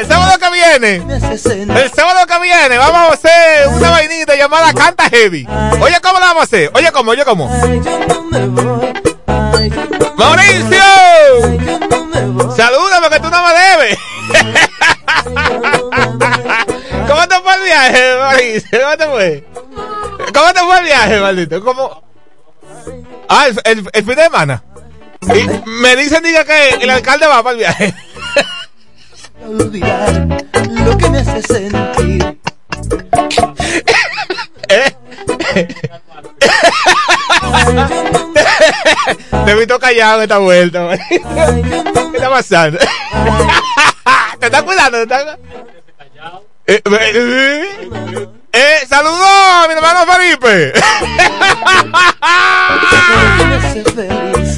el sábado que viene, el sábado que viene, vamos a hacer una vainita llamada Canta Heavy. Oye, ¿cómo la vamos a hacer? Oye, ¿cómo? Oye, ¿cómo? ¡Mauricio! Salúdame que tú no me debes. ¿Cómo te fue el viaje, Mauricio? ¿Cómo te fue? ¿Cómo te fue el viaje, maldito? ¿Cómo? Ah, el, fin de semana. Me dicen, diga que el alcalde va para el viaje. Olvidar lo que me hace sentir. Te he visto callado en esta vuelta. man. ¿Qué está pasando? ¿Te estás cuidando? ¿Te estás... Eh, eh, eh, a mi hermano Felipe.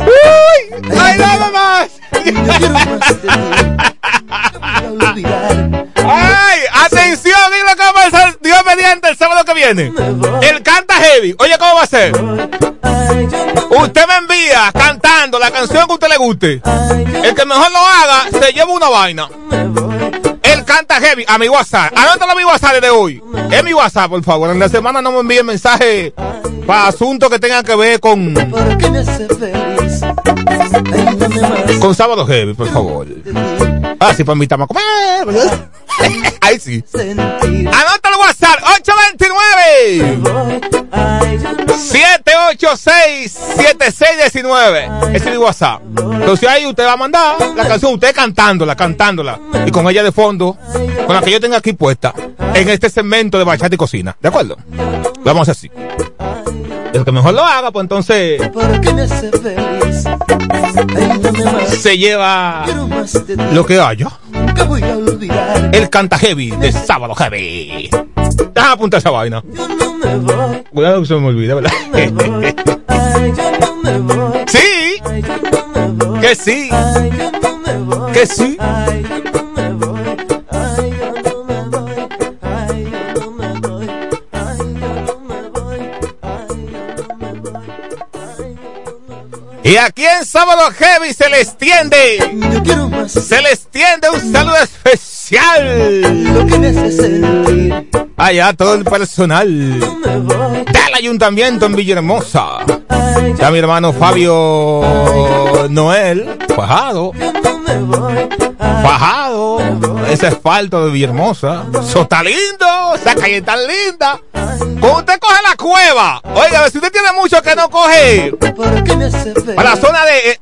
Uy, ¡Ay, nada más! ¡Ay! ¡Atención! Mira lo que va a pasar Dios mediante el sábado que viene. El canta heavy. Oye, ¿cómo va a ser? Usted me envía cantando la canción que a usted le guste. El que mejor lo haga se lleva una vaina. Él canta heavy a mi WhatsApp. Anótalo a mi WhatsApp desde hoy. Es mi WhatsApp, por favor. En la semana no me envíen mensajes para asuntos que tengan que ver con, Con sábado heavy, por favor. Ah, sí, para invitarme a comer. Ahí sí. Anota el WhatsApp 829 Voy. Ay, yo no 786-7619. Ese es mi WhatsApp. Entonces ahí usted va a mandar la canción, usted cantándola, cantándola. Y con ella de fondo, con la que yo tenga aquí puesta, en este segmento de bachata y cocina. ¿De acuerdo? Lo vamos a hacer así. El que mejor lo haga, pues entonces Se lleva lo que haya. El canta heavy de sábado heavy. Déjame apuntar esa vaina. Cuidado que se me olvide, ¿verdad? Sí, que sí, que sí. Y aquí en Sábado Heavy se le extiende, Yo quiero más. Se le extiende un saludo especial. Lo que me hace sentir. allá todo el personal del ayuntamiento en Villahermosa. Ya mi hermano Fabio Noel, fajado, fajado, ese asfalto de Villahermosa. Eso está lindo, esa calle está linda. Cuando usted coge la cueva, oiga, si usted tiene mucho que no coge para la zona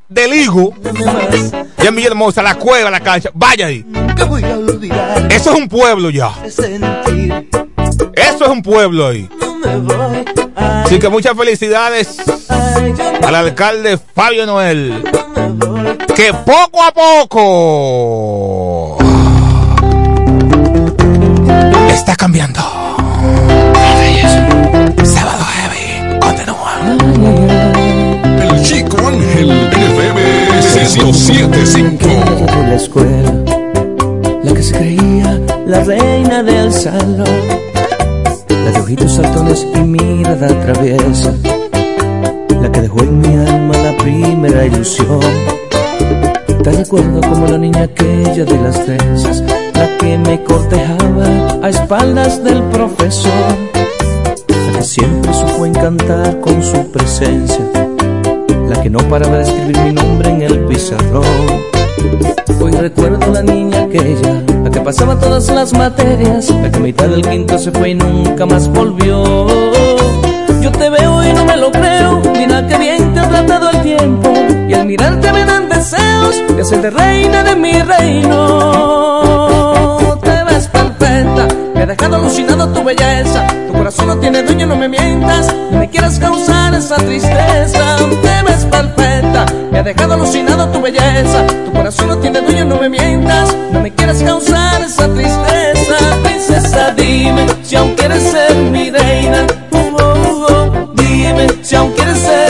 de, Higo, Dame más. ya en Villahermosa, la cueva, la cancha, vaya ahí. Eso es un pueblo ya. de. Eso es un pueblo ahí. Me voy. Así que muchas felicidades al alcalde Fabio Noel. Que poco a poco está cambiando. Sábado Heavy. Continúa. El Chico Ángel FM 107.5 de la escuela, la que se creía la reina del salón, la de ojitos saltones y mirada traviesa, la que dejó en mi alma la primera ilusión. Te recuerdo como la niña aquella de las trenzas, la que me cortejaba a espaldas del profesor, la que siempre supo encantar con su presencia la que no paraba de escribir mi nombre en el pizarrón. Hoy recuerdo la niña aquella, la que pasaba todas las materias, la mitad del quinto se fue y nunca más volvió. Yo te veo y no me lo creo, mira que bien te ha tratado el tiempo, y al mirarte me dan deseos de hacerte reina de mi reino. Te ves perfecta, me ha dejado alucinado tu belleza, tu corazón no tiene dueño, no me mientas, ni me quieras causar esa tristeza. Te ves perfecta, me ha dejado alucinado tu belleza, tu corazón no tiene dueño, no me mientas, no me quieras causar tristeza. Princesa, dime si aún quieres ser mi reina. Oh. Dime si aún quieres ser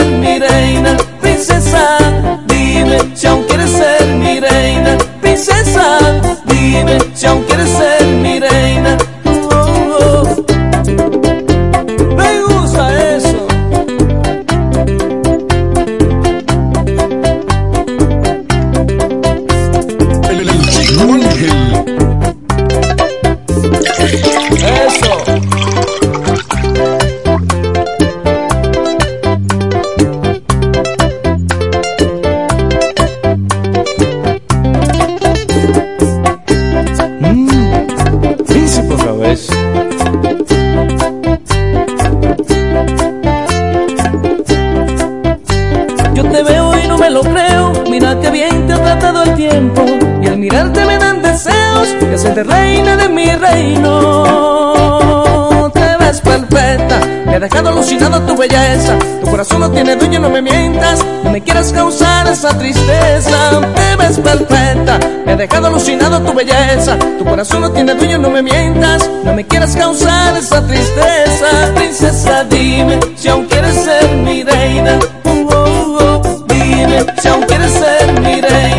tu belleza. Tu corazón no tiene dueño, no me mientas, no me quieras causar esa tristeza. Te ves perfecta, me ha dejado alucinado tu belleza. Tu corazón no tiene dueño, no me mientas, no me quieras causar esa tristeza. Princesa, dime si aún quieres ser mi reina. Uh, oh, oh. Dime si aún quieres ser mi reina.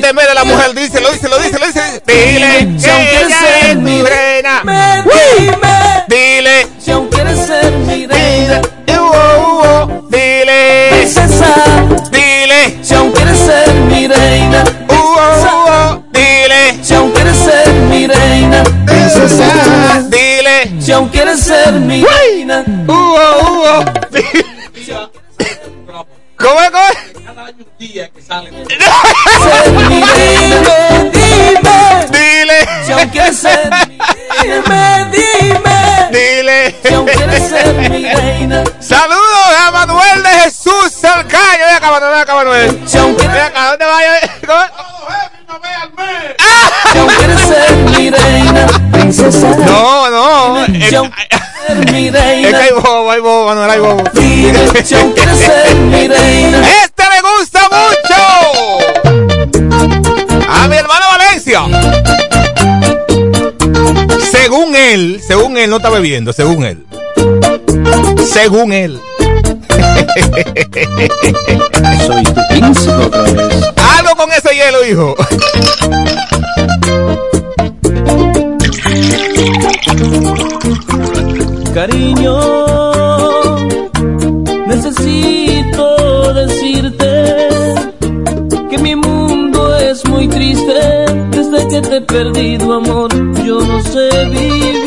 que te la mujer, díselo, díselo, díselo, díselo. Dile si que ella ser mi reina. Dime, dile si aún quieres ser mi reina. Dile, oh, dile, princesa, dile si aún quieres ser mi reina. Uh, dile si aún quieres ser mi reina. Princesa, dile si aún quieres ser mi reina. Uh, oh, ¿Cómo es? Cada año un día que sale. ¡Este me gusta mucho! A mi hermano Valencia. Según él, según él, no está bebiendo, según él. Según él. Soy tu príncipe. Algo con ese hielo, hijo. seviyor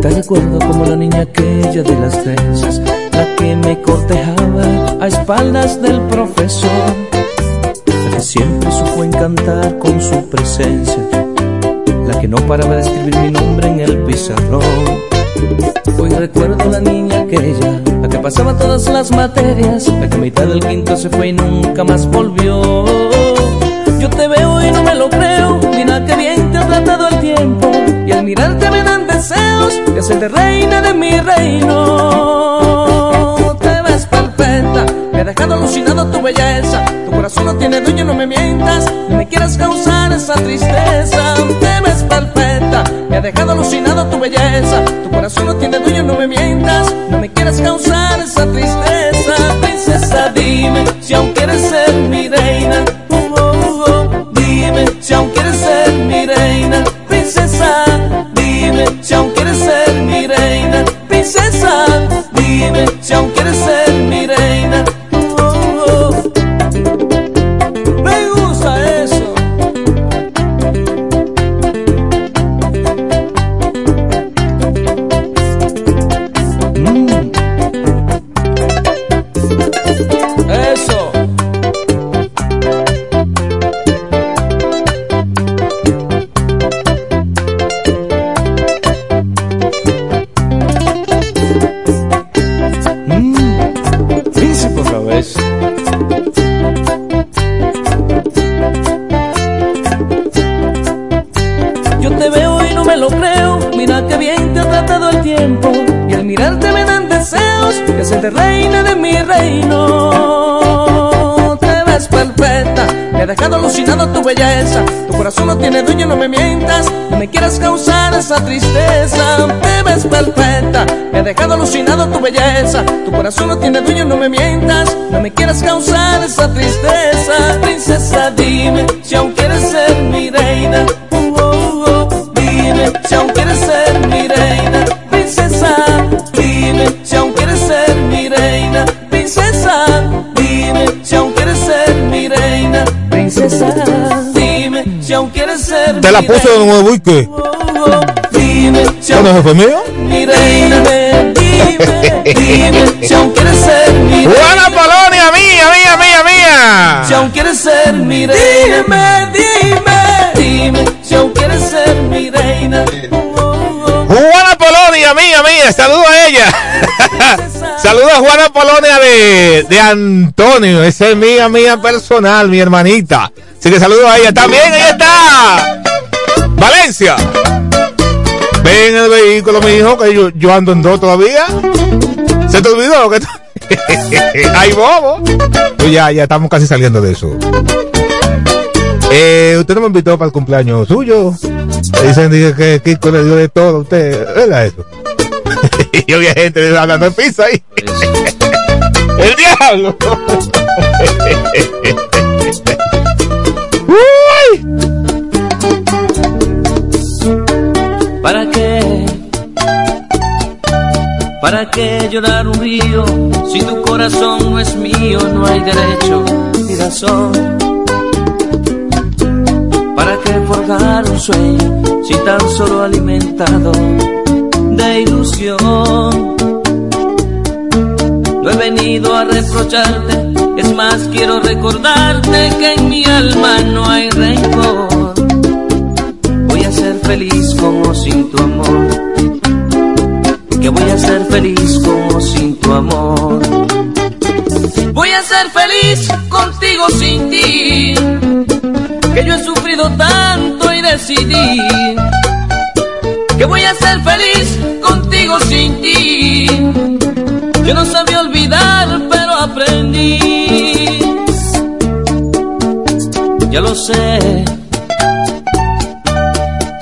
Te recuerdo como la niña aquella de las trenzas, la que me cortejaba a espaldas del profesor, la que siempre supo encantar con su presencia, la que no paraba de escribir mi nombre en el pizarrón. Hoy recuerdo la niña aquella, la que pasaba todas las materias, la que a mitad del quinto se fue y nunca más volvió. Yo te veo y no me lo creo, mira que bien te ha tratado el tiempo al mirarte me dan deseos de hacerte reina de mi reino. Te ves perfecta, me ha dejado alucinado tu belleza. Tu corazón no tiene dueño, no me mientas, no me quieras causar esa tristeza. Te ves perfecta, me ha dejado alucinado tu belleza. Tu corazón no tiene dueño, no me mientas. Me alucinado tu belleza. Tu corazón no tiene dueño, no me mientas, no me quieras causar esa tristeza. Te ves perfecta, me ha dejado alucinado tu belleza. Tu corazón no tiene dueño, no me mientas, no me quieras causar esa tristeza. Princesa, dime si aún quieres ser mi reina. Te la mi puse de nuevo y qué. Oh, oh. Dime si ¿Cuándo aún jefe mío? mi reina, dime, dime si aún quieres ser mi reina. Juana Polonia, mía, mía, mía, mía. Si aún quieres ser mi reina, dime, dime, dime, si aún quieres ser mi reina. Juana Polonia, mía, mía. Saludo a ella. Saludo a Juana Polonia de, de Antonio. Esa es mía, mía personal, mi hermanita. Así que saludo a ella. También ahí está. Valencia. Ven en el vehículo, mi hijo, que yo, yo ando en dos todavía. ¿Se te olvidó lo que Ay, bobo. Pues ya, ya estamos casi saliendo de eso. Eh, usted no me invitó para el cumpleaños suyo. Dicen dije, que Kiko le dio de todo a usted. ¿Verdad eso? y había gente hablando en pizza ahí. ¡El diablo! ¿Para qué llorar un río si tu corazón no es mío? No hay derecho ni razón. ¿Para qué forjar un sueño si tan solo alimentado de ilusión? No he venido a reprocharte, es más quiero recordarte que en mi alma no hay rencor. Voy a ser feliz con o sin tu amor. Que voy a ser feliz con o sin tu amor. Voy a ser feliz contigo sin ti. Que yo he sufrido tanto y decidí. Que voy a ser feliz contigo sin ti. Yo no sabía olvidar, pero aprendí. Ya lo sé.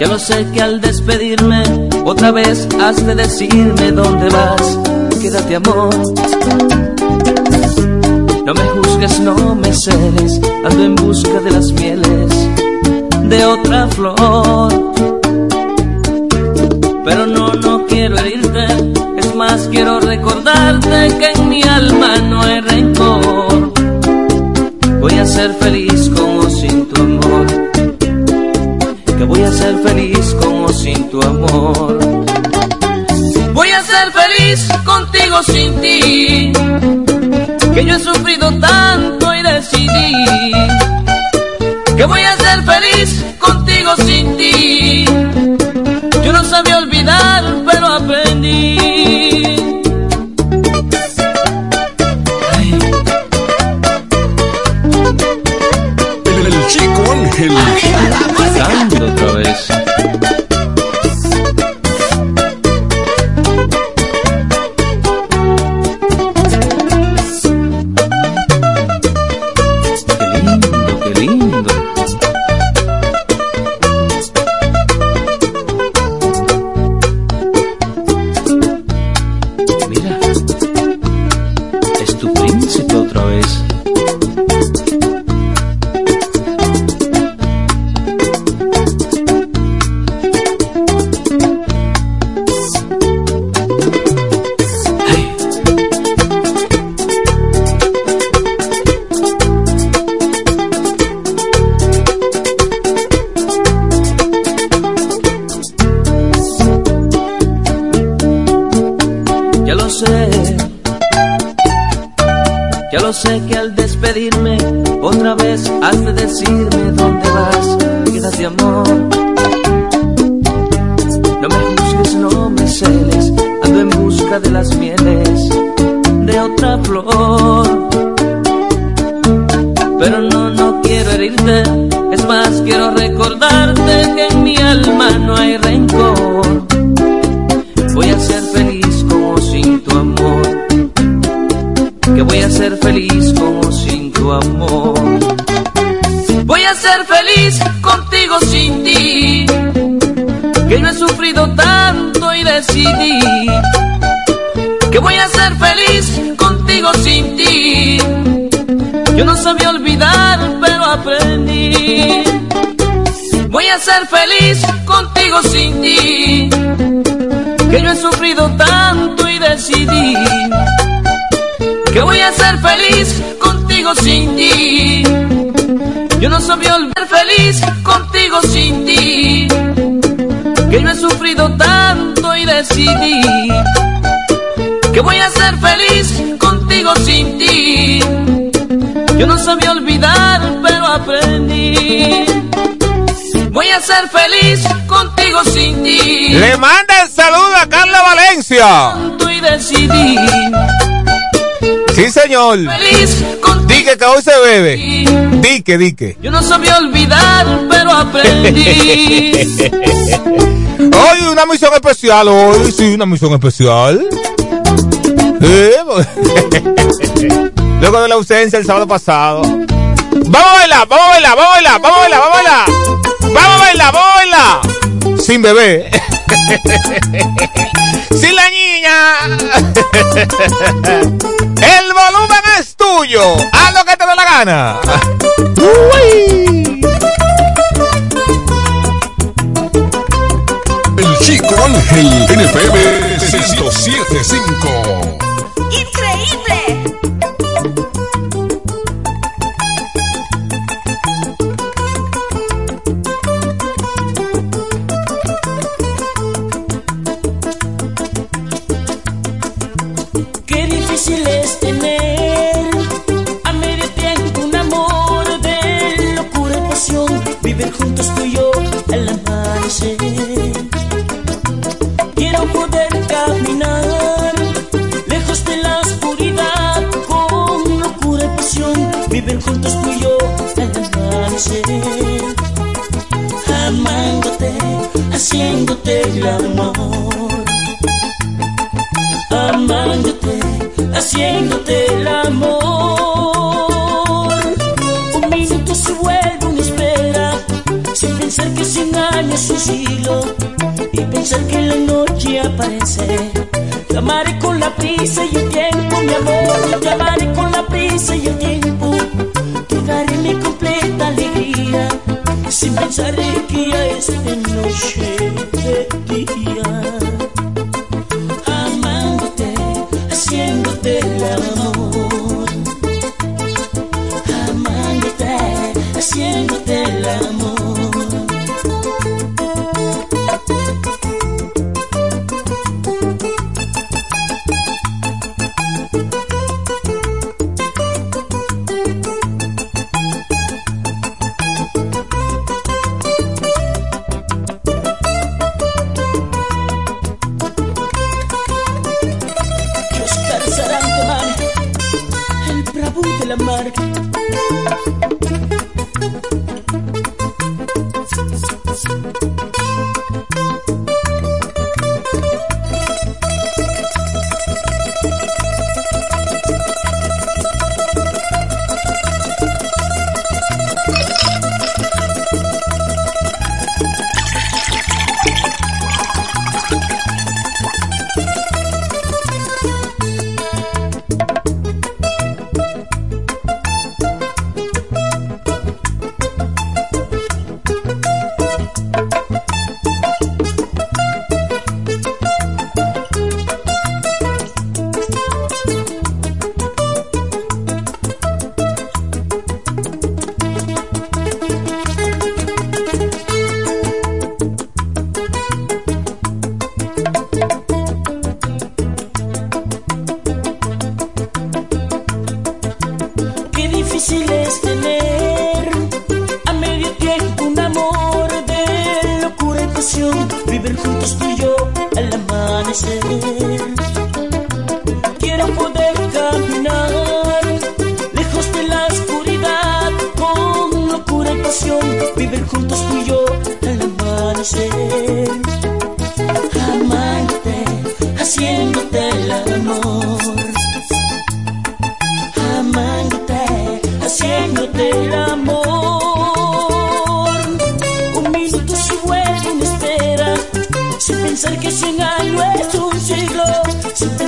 Ya lo sé que al despedirme otra vez has de decirme dónde vas. Quédate amor. No me juzgues, no me celes. Ando en busca de las mieles de otra flor. Pero no, no quiero herirte. Es más, quiero recordarte que en mi alma no hay rencor. Voy a ser feliz con o sin tu amor voy a ser feliz con o sin tu amor. Voy a ser feliz contigo sin ti, que yo he sufrido tanto y decidí que voy a ser feliz contigo sin ti. Yo no sabía olvidar, pero aprendí. Le manda el saludo a Carla Valencia. Y decidí. Sí, señor. Feliz. Dique que hoy se bebe. Dique, dique. Yo no sabía olvidar, pero aprendí. Hoy una misión especial, hoy sí, una misión especial. Luego de la ausencia el sábado pasado. Vamos a bailar, vamos a bailar, vamos a bailar, vamos a bailar, vamos a bailar. Vamos a bailar, vamos a bailar. Sin bebé. Sin la niña. El volumen es tuyo. Haz lo que te dé la gana. Uy. El Chico Ángel NFM 1075. Juntos tú y yo al amanecer. Amándote, haciéndote el amor amándote, haciéndote el amor. Un minuto se vuelve una espera, sin pensar que cien años un siglo, y pensar que la noche aparece. Te amaré con la prisa y el tiempo, mi amor, te amaré con la prisa y el tiempo. Sin pensar que ya es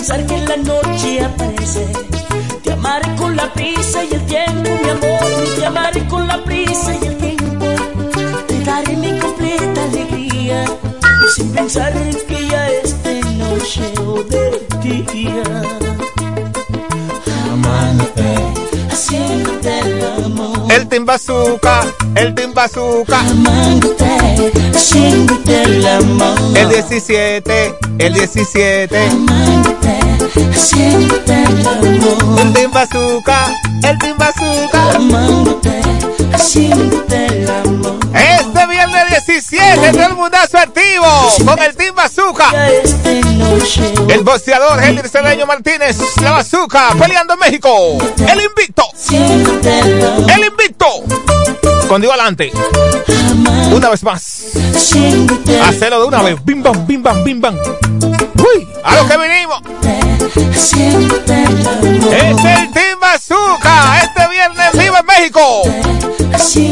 pensar que la noche aparece. Te amaré con la prisa y el tiempo, mi amor, te amaré con la prisa y el tiempo. Te daré mi completa alegría, sin pensar que ya es de noche o de día. Amándote, haciéndote el amor. El Team Bazooka, el Team Bazooka. Amándote, haciéndote el amor. El 17, el 17. Amándote, haciéndote el amor. El Team Bazooka, el Team Bazooka. Amándote, haciéndote el amor. Este viernes 17, todo el mundazo activo con el Team Bazooka. Ya es de noche o El boxeador Henry Cedeño Martínez, la Bazooka, peleando en México. El invicto, el invicto. Con Dios adelante. Una vez más. Hacerlo de una vez. Bim bam, bim bam, bim bam. Uy, a lo que amor. Es el Team Bazooka. Este viernes viva en México.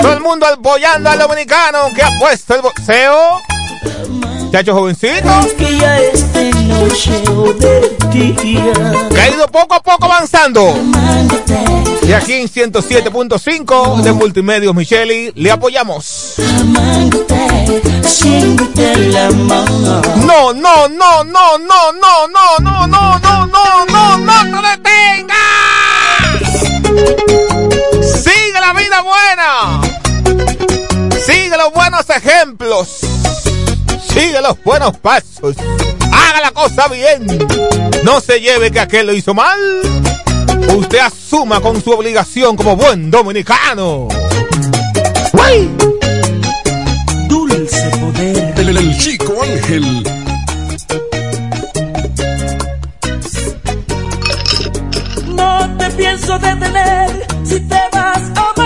Todo el mundo apoyando al dominicano que ha puesto el boxeo. Chacho jovencito. Que ya noche o ha ido poco a poco avanzando. Y aquí en 107.5 de Multimedios Micheli le apoyamos. amor. No, no, no, no, no, no, no, no, no, no, no, no, no te detengas. Sigue la vida buena. Sigue los buenos ejemplos. Sigue los buenos pasos. Haga la cosa bien. No se lleve que aquel lo hizo mal. Usted asuma con su obligación como buen dominicano. ¡Uy! Dulce poder. El, el chico Ángel. No te pienso detener si te vas a marchar,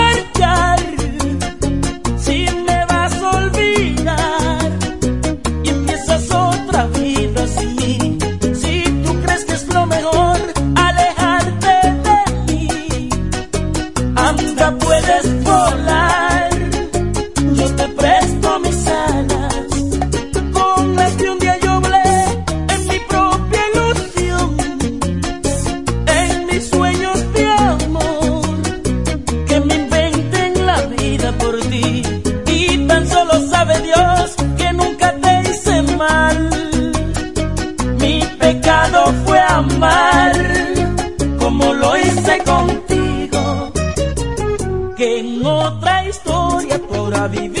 vivi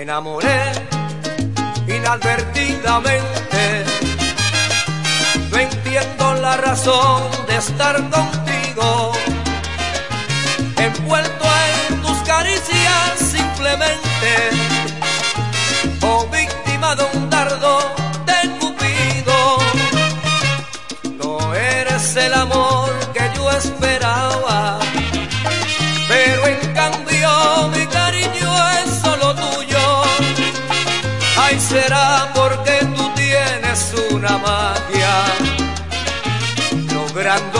Enamoré inadvertidamente. No entiendo la razón de estar contigo. Envuelto en tus caricias simplemente. O oh, víctima de un dardo será porque tú tienes una magia. Logrando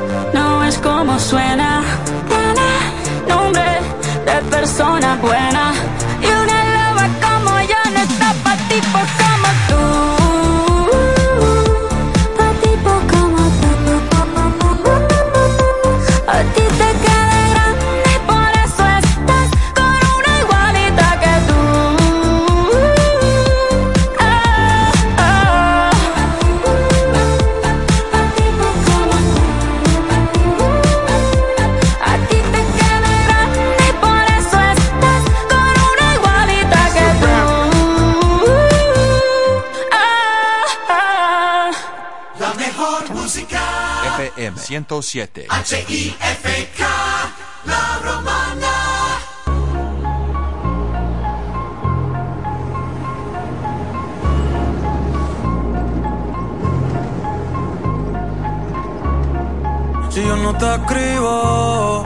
no es como suena. Tiene nombre de persona buena. Y una loba como yo no está pa' tipos como 907. H-I-F-K, la romana. Si yo no te escribo,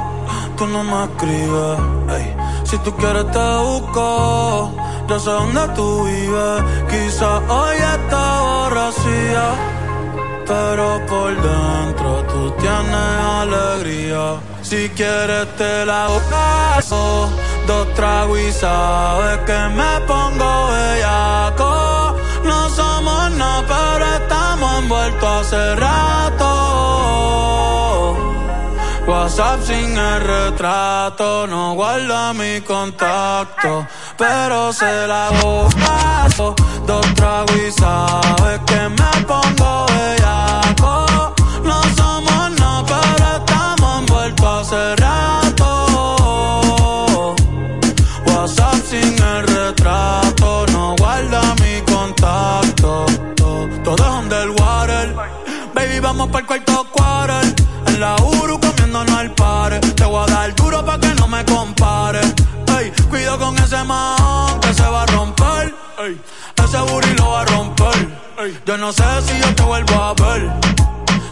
tú no me escribes. Ey. Si tú quieres te busco, ya sé dónde tú vives. Quizá hoy estás pero por dentro tú tienes alegría. Si quieres te la paso, dos tragos y sabes que me pongo bellaco. No somos nada, pero estamos envueltos hace rato. WhatsApp sin el retrato, no guarda mi contacto, pero se la paso. Dos tragos y sabes que me pongo bellaco. Todo es underwater. Baby, vamos para el cuarto quarter. En la Uru comiéndonos al par. Te voy a dar duro pa' que no me compare. Ey, cuido con ese man que se va a romper. Ey, ese booty lo va a romper. Ey, yo no sé si yo te vuelvo a ver.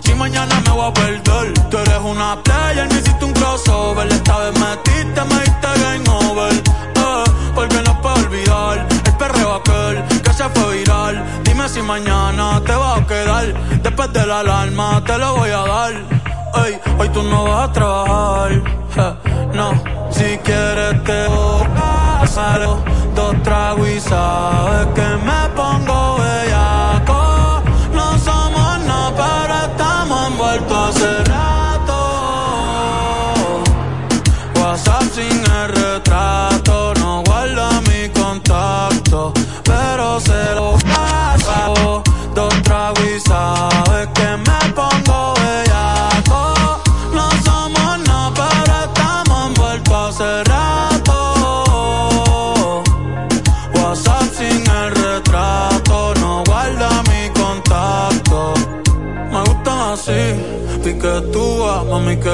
Si mañana me voy a perder. Tú eres una player, me hiciste un crossover. Esta vez metiste, me diste game over. Eh, porque no puedo olvidar se fue viral. Dime si mañana te vas a quedar. Después de la alarma te lo voy a dar. Ey, hoy tú no vas a trabajar. no, si quieres te voy a dos tragos y sabes que me pongo bellaco. se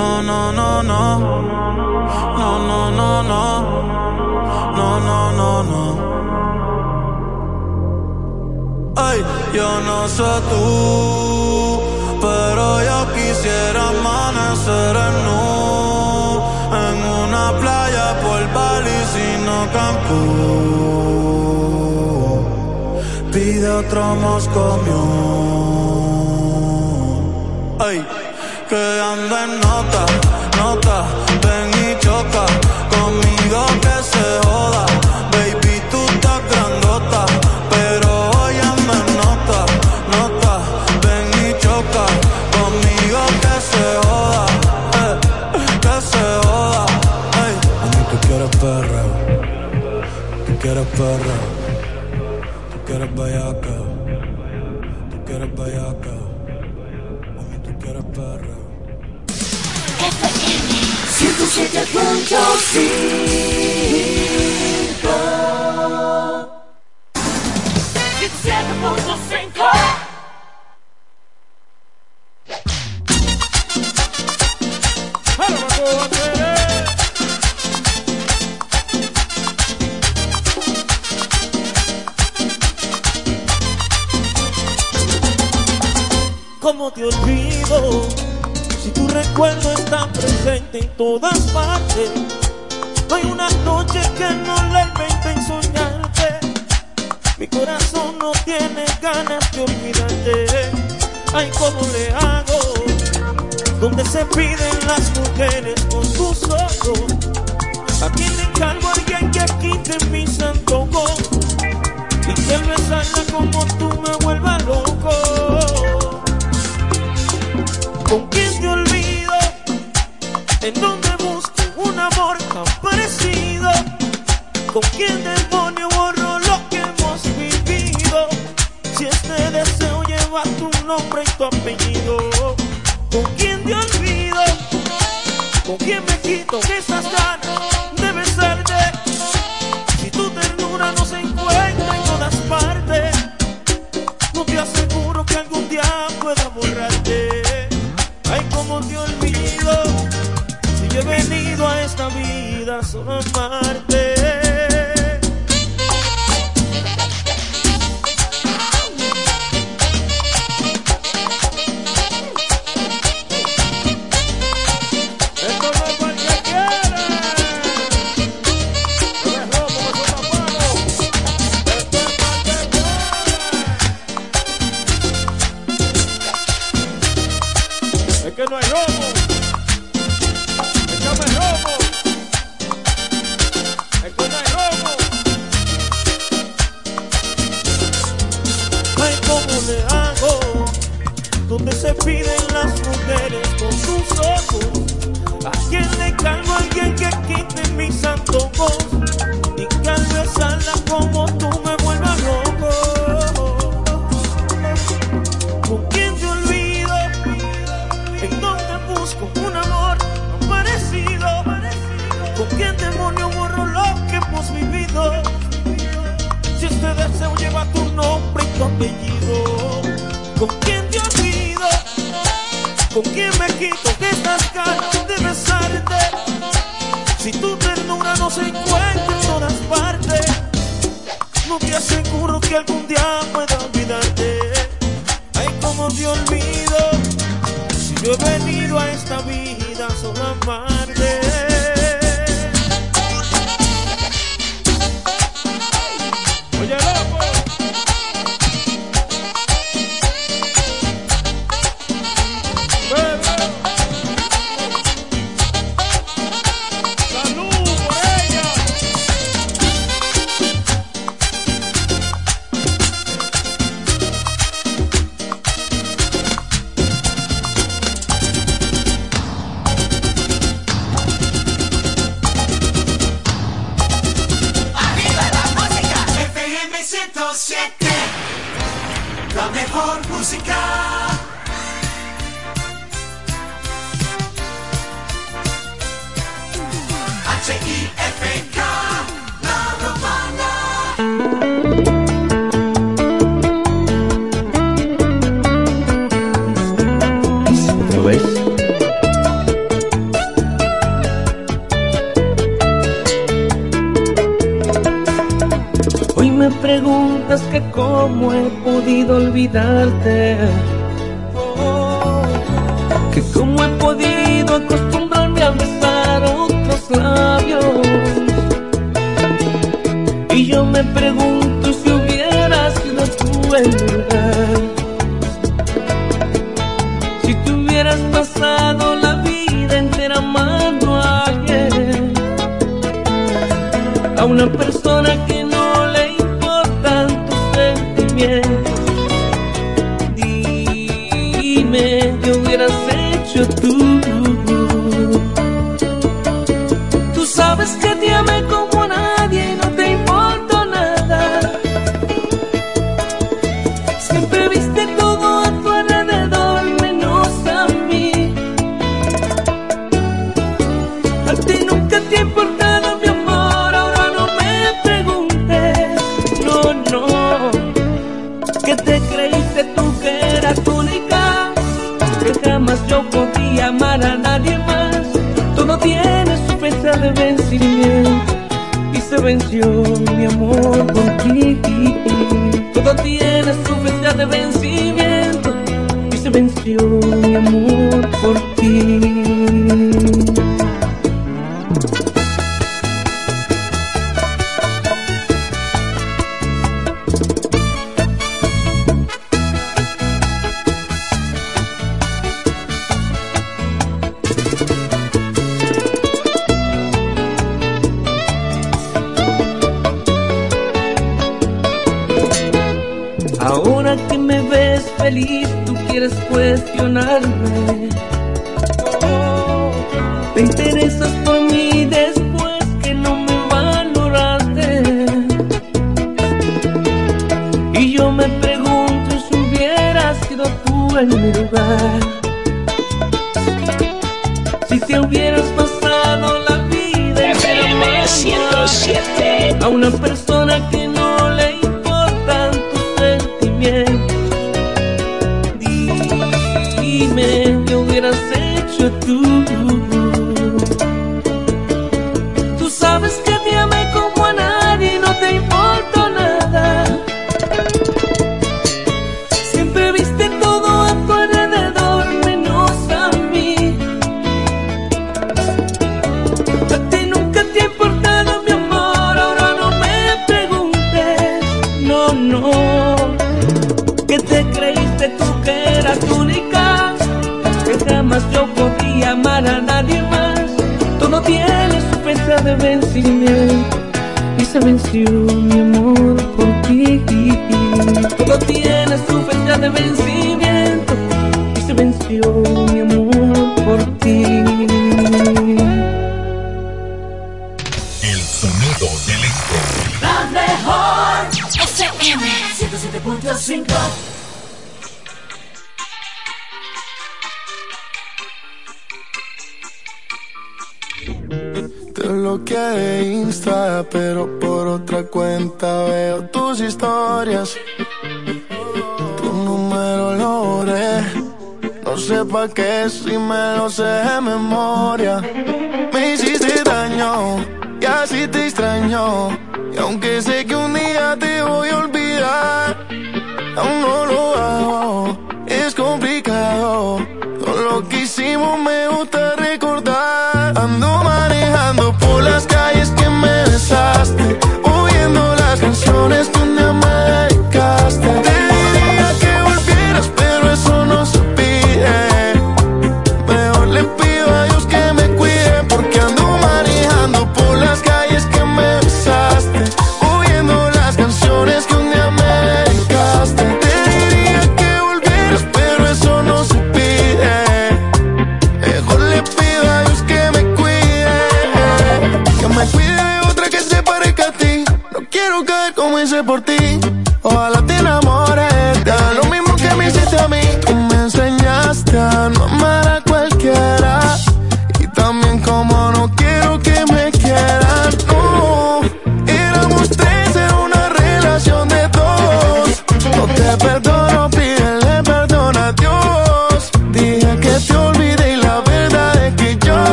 No, no, no, no. No, no, no, no. No, no, no, no. Ay, yo no sé tú, pero yo quisiera amanecer en nu en una playa por Bali, sino Cancún. Pide otro Moscow Ay, que ando en nota, nota, ven y choca conmigo que se joda. Baby, tú estás grandota, pero hoy ando en nota, nota, ven y choca conmigo que se joda, eh, que se joda. Ay, mami, tú quieres perreo, tú quieres perreo, tú quieres bellaca, tú quieres bellaca. 107.5 ¿Cómo te olvido? Tu recuerdo está presente en todas partes. No hay una noche que no la invente en soñarte. Mi corazón no tiene ganas de olvidarte. Ay, ¿cómo le hago? Donde se piden las mujeres con tus ojos. ¿A quién le encargo a alguien que quite mis antojos? Y que al besarla como tú me vuelva loco. ¿Con quién te olvido? ¿En dónde busco un amor tan parecido? ¿Con quién demonio borro lo que hemos vivido? Si este deseo lleva tu nombre y tu apellido. ¿Con quién te olvido? ¿Con quién me quito esas ganas de besarte? Si tu ternura no se esta vida solo a amarte. me pregunto si hubiera sido tú el lugar. Si te hubieras pasado la vida entera amando a alguien, a una persona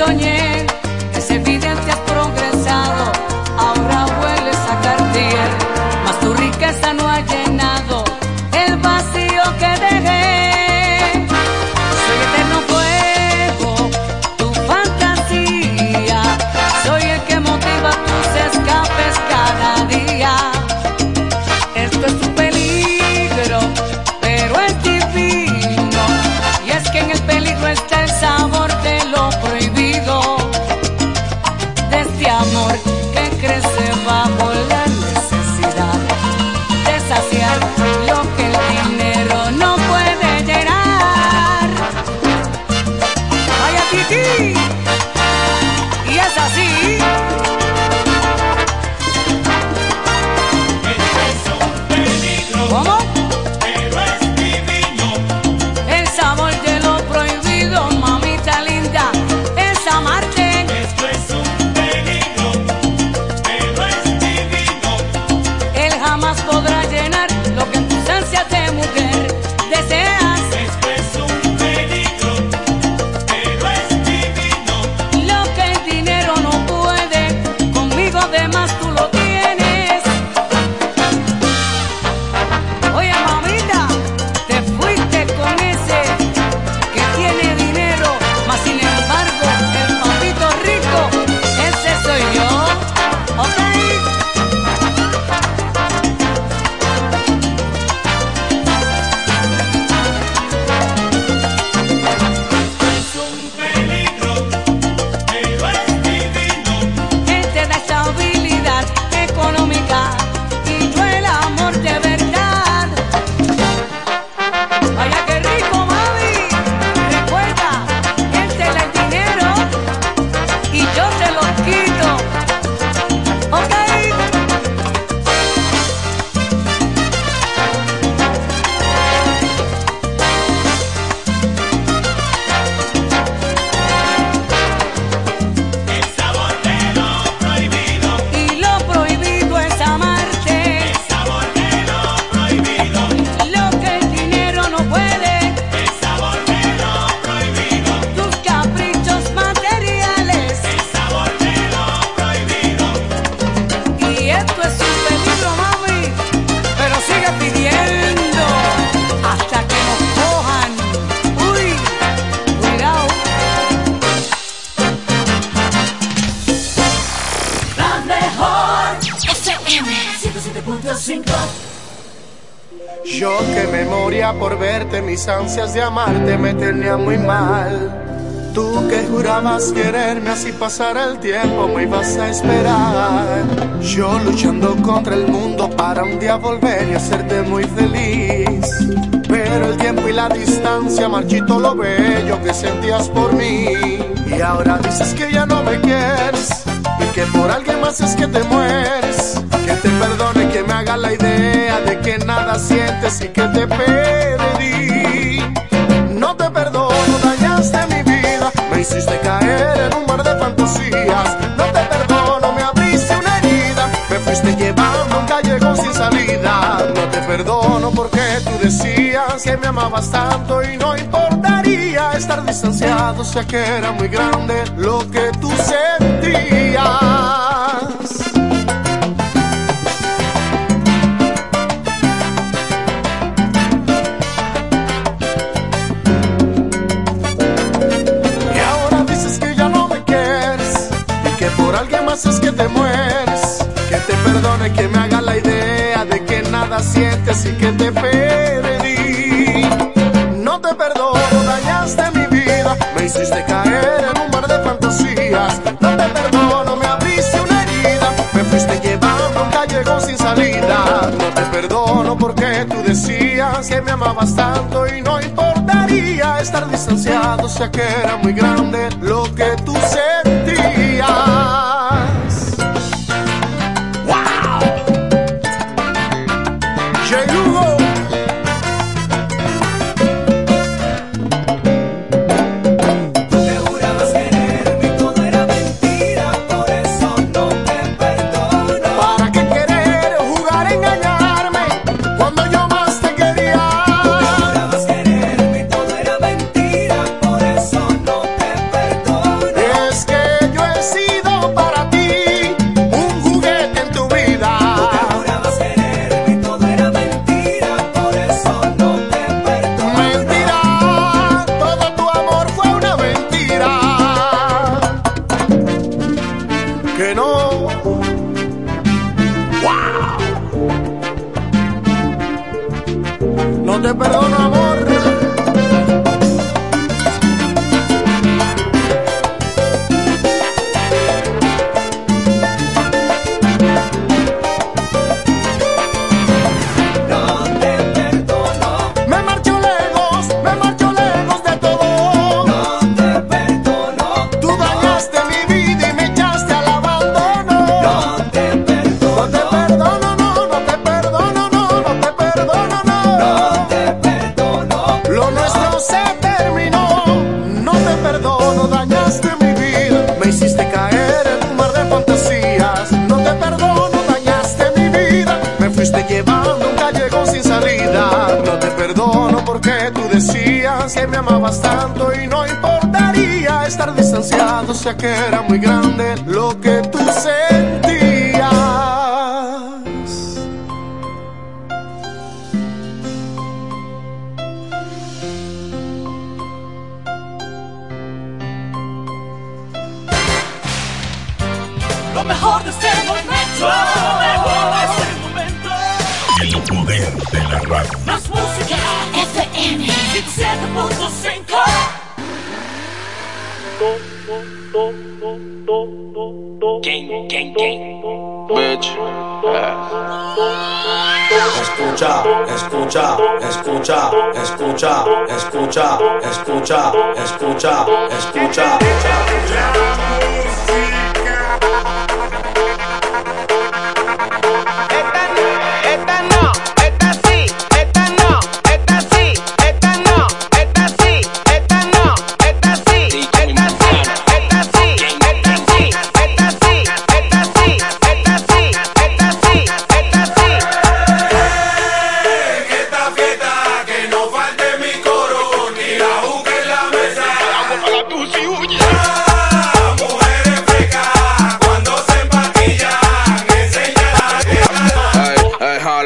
soñé. Quererme así pasar el tiempo me ibas a esperar. Yo luchando contra el mundo para un día volver y hacerte muy feliz. Pero el tiempo y la distancia marchito lo bello que sentías por mí. Y ahora dices que ya no me quieres y que por alguien más es que te mueres. Que te perdone, que me haga la idea de que nada sientes y que te perdí. No te perdono, dañaste mi vida, me hiciste porque tú decías que me amabas tanto y no importaría estar distanciado, sé que era muy grande lo que tú sentías. Y ahora dices que ya no me quieres y que por alguien más es que te mueres. Que te perdone, que me haga sientes y que te perdí. No te perdono, dañaste mi vida, me hiciste caer en un mar de fantasías. No te perdono, me abriste una herida, me fuiste llevando a un callejón sin salida. No te perdono porque tú decías que me amabas tanto y no importaría estar distanciado, sé que era muy grande lo que tú sentías.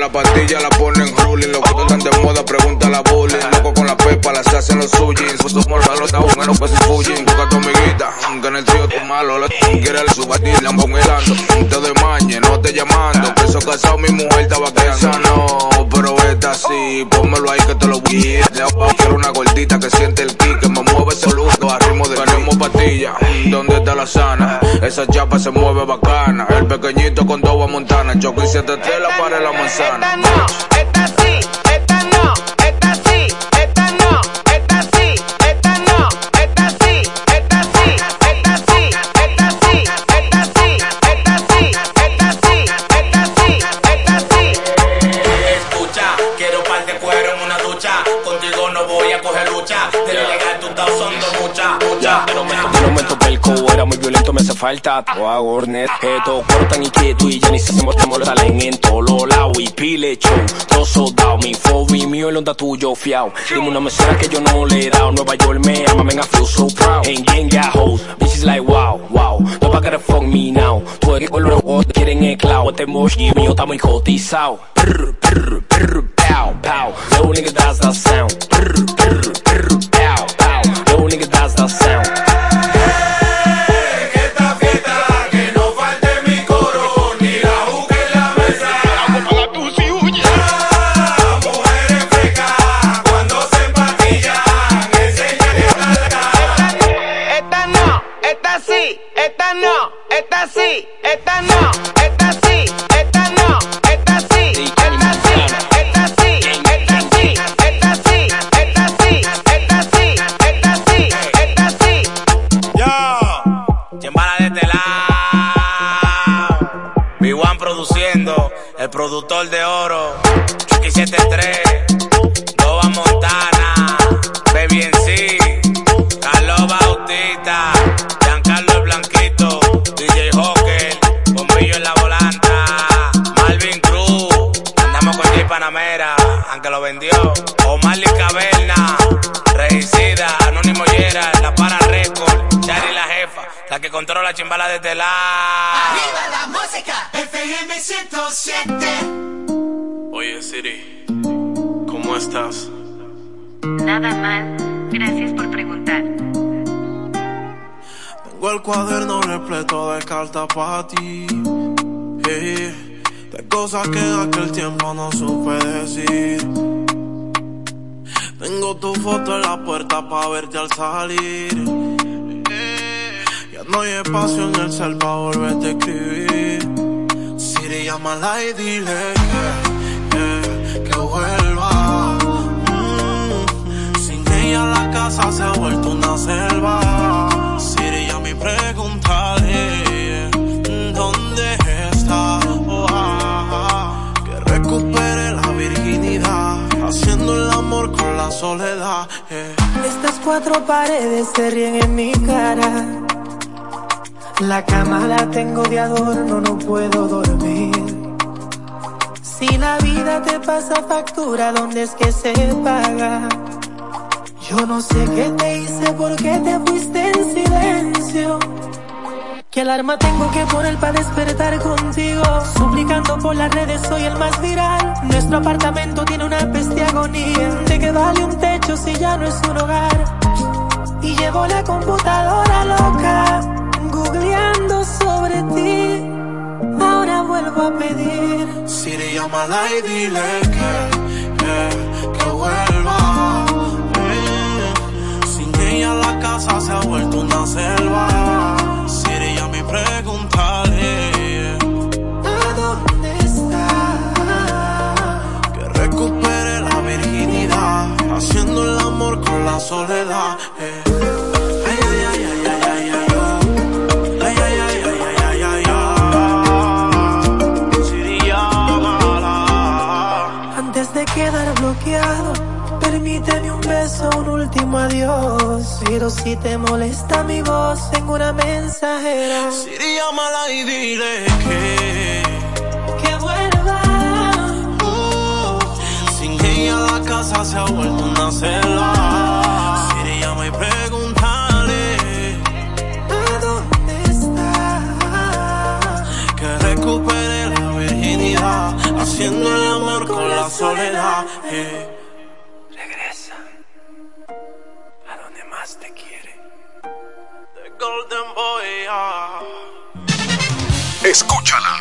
La pastilla la ponen rolling, los que están de moda, pregunta la bullying. Loco con la pepa, las hacen los suyos. Somos malos, está bueno que se fuyen. Busca tu amiguita, que en el tío tu malo. Le quiere el subatir, la helando. Te de mañe, no te llamando. Peso casado, mi mujer estaba no, pero esta así, pónmelo ahí que te lo voy Quiero una gordita que siente el kick, que me mueve ese lujo a ritmo de ¿dónde está la sana? Esa chapa se mueve bacana. El pequeñito con dos montana, choco y siete la para la manzana. Falta. Todo a Gornet, todo cuero tan inquieto y ya ni sabemos te molestan en todos los lados y pile show. Todo soldado, mi fobi mío, el onda tuyo fiao. Dime una mesera que yo no le he dado. Nueva York me ama, I feel so proud. And gang got hoes, bitches like wow, wow. Nobody gotta fuck me now. Tú eres el robo, quieren el clavo. Este moshi mío está muy cotizado. Prr, prr, prr, pow, pow. Little nigga, that's the sound. Prr, prr, no, esta sí, esta no, esta sí, esta sí, esta sí, esta sí, esta sí, esta sí, esta sí, esta sí, esta sí. Yo, Chimbala de este lado. B1 produciendo, el productor de oro. Chucky 73, vendió, Omar Lee Caverna, Regicida, Anónimo Yera, La Para Record, Chari la jefa, la que controla chimbala de lado. Arriba la música, FM 107. Oye, Siri, ¿cómo estás? Nada mal. Gracias por preguntar. Tengo el cuaderno repleto de cartas para ti. eh, cosas que en aquel tiempo no supe decir. Tengo tu foto en la puerta para verte al salir. ya no hay espacio en el cel para volverte a escribir. Siri, llámala y dile que, que, vuelva. Mm, sin ella la casa se ha vuelto una selva. Siri, ya mi preguntaré con la soledad. eh. Estas cuatro paredes se ríen en mi cara. La cama la tengo de adorno, no puedo dormir. Si la vida te pasa factura, ¿dónde es que se paga? Yo no sé qué te hice, por qué te fuiste en silencio. ¿Qué alarma tengo que poner para despertar contigo? Suplicando por las redes, soy el más viral. Nuestro apartamento tiene una peste agonía. ¿De qué vale un techo si ya no es un hogar? Y llevo la computadora loca, googleando sobre ti. Ahora vuelvo a pedir. Siri, llámala y dile que, que, que vuelva. Eh, Sin ella la casa se ha vuelto una selva. Haciendo el amor con la soledad. eh. Ay, ay, ay, ay, ay, ay, ay, oh. Ay, ay, ay, ay, ay, ay, ay. Antes de quedar bloqueado, permíteme un beso, un último adiós. Pero si te molesta mi voz, tengo una mensajera. Siri, llámala y dile Que La casa se ha vuelto una selva. Siri, llama y pregúntale ¿A dónde está? que recupere la virginidad, haciendo el amor con la soledad. eh. Regresa. A donde más te quiere. The Golden Boy. ah. Escúchala,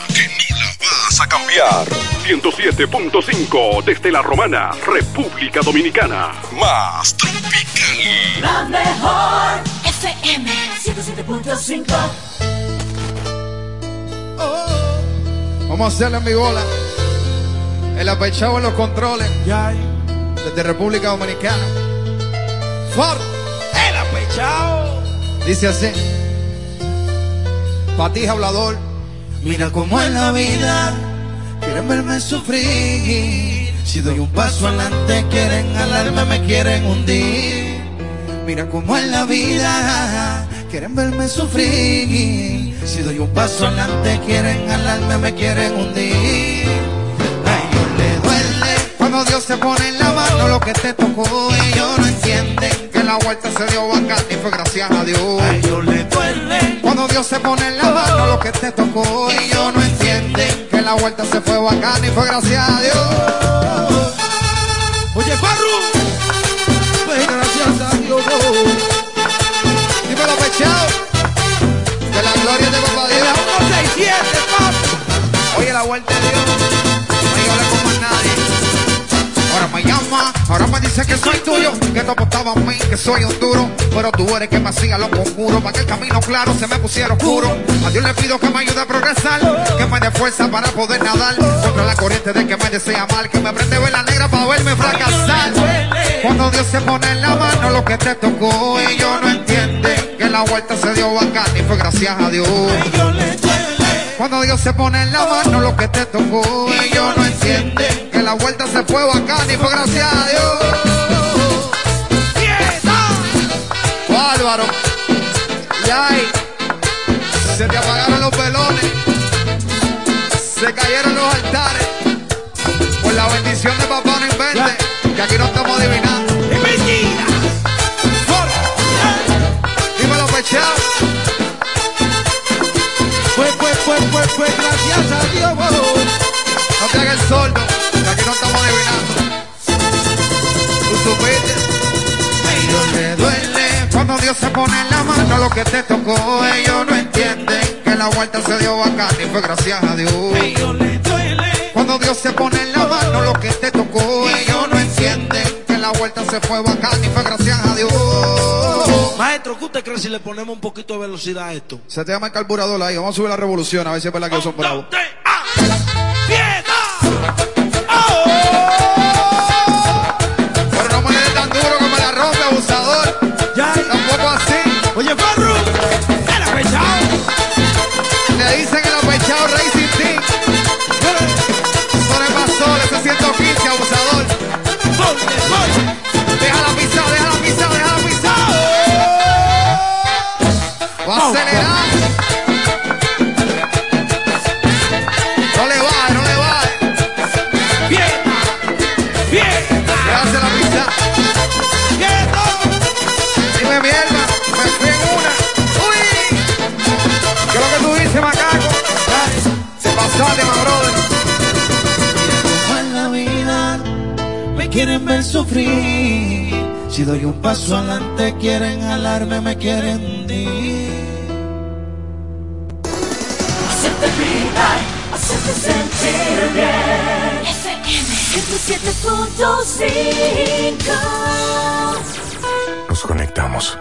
a cambiar. 107.5 desde la Romana, República Dominicana. Más tropical. La mejor FM 107.5. Vamos a hacerle en mi bola. El apechado en los controles. Desde República Dominicana. Ford. El apechado. Dice así. Patija hablador. Mira cómo es la vida, quieren verme sufrir. Si doy un paso adelante, quieren alarme, me quieren hundir. Mira cómo es la vida, quieren verme sufrir. Si doy un paso adelante, quieren alarme, me quieren hundir. A ellos le duele Cuando Dios se pone en la mano lo que te tocó, ellos no entienden que la vuelta se dio bacán y fue gracias a Dios. A ellos le duele Cuando Dios se pone en la mano lo que te tocó, ellos no entienden que la vuelta se fue bacán y fue gracias a Dios. Oye, Farru, pues gracias a Dios. Dímelo, pechado. De la gloria de papá Dios. 167, papi. Oye, la vuelta de Dios. Me llama, ahora me dice que soy tuyo, que tú apostabas a mí, que soy un duro, pero tú eres que me hacía los conjuros, para que el camino claro se me pusiera oscuro. A Dios le pido que me ayude a progresar, que me dé fuerza para poder nadar, contra la corriente de que me desea mal, que me prende vela negra para verme fracasar. Cuando Dios se pone en la mano lo que te tocó, ellos no entienden que la vuelta se dio bacán y fue gracias a Dios. Cuando Dios se pone en la mano lo que te tocó, ellos no entienden que la vuelta se fue bacán y fue gracias a Dios. Bárbaro. Y ay, se te apagaron los velones, se cayeron los altares. Por la bendición de papá no invente, que aquí no estamos adivinando. Fue gracias a Dios. No te hagas el sordo, que aquí no estamos adivinando. Tú supiste. Ellos le duele cuando Dios se pone en la mano lo que te tocó. Ellos no entienden que la vuelta se dio bacán y fue gracias a Dios. ellos le duele Cuando Dios se pone en la mano lo que te tocó. Ellos no entienden que la vuelta se fue bacán y fue gracias a Dios. Maestro, ¿qué usted cree si le ponemos un poquito de velocidad a esto? Se te llama el carburador ahí. Vamos a subir la revolución a ver si es verdad que son bravos. Pero no me tan duro que me la rompe, abusador. Ya. Tampoco así. Oye, Farru, quieren ver sufrir. Si doy un paso adelante, quieren alarme, me quieren hundir. Hacerte vibrar, hacerte sentir bien. FM 107.5. Nos conectamos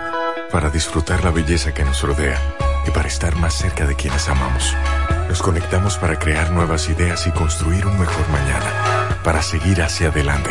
para disfrutar la belleza que nos rodea y para estar más cerca de quienes amamos. Nos conectamos para crear nuevas ideas y construir un mejor mañana, para seguir hacia adelante.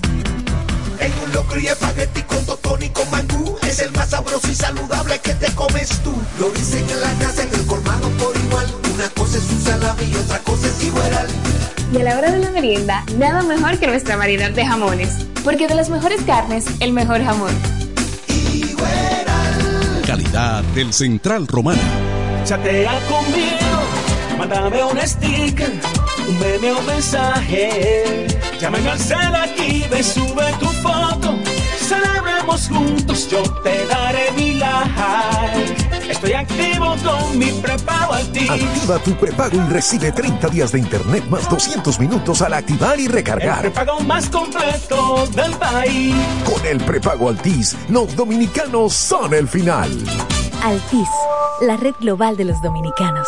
En un locro y espagueti con totón y con mangú. Es el más sabroso y saludable que te comes tú. Lo dicen en la casa, en el colmado por igual. Una cosa es un salami y otra cosa es igual. Y a la hora de la merienda, nada mejor que nuestra variedad de jamones. Porque de las mejores carnes, el mejor jamón. Calidad del Central Romana. Chatea conmigo, mándame un sticker un meme o mensaje. Llámame al cel aquí, ve, sube tu foto. Celebremos juntos, yo te daré mi like. Estoy activo con mi prepago Altis. Activa tu prepago y recibe 30 días de internet más 200 minutos al activar y El recargar. prepago más completo del país. Con el prepago Altis, los dominicanos son el final. Altis, la red global de los dominicanos.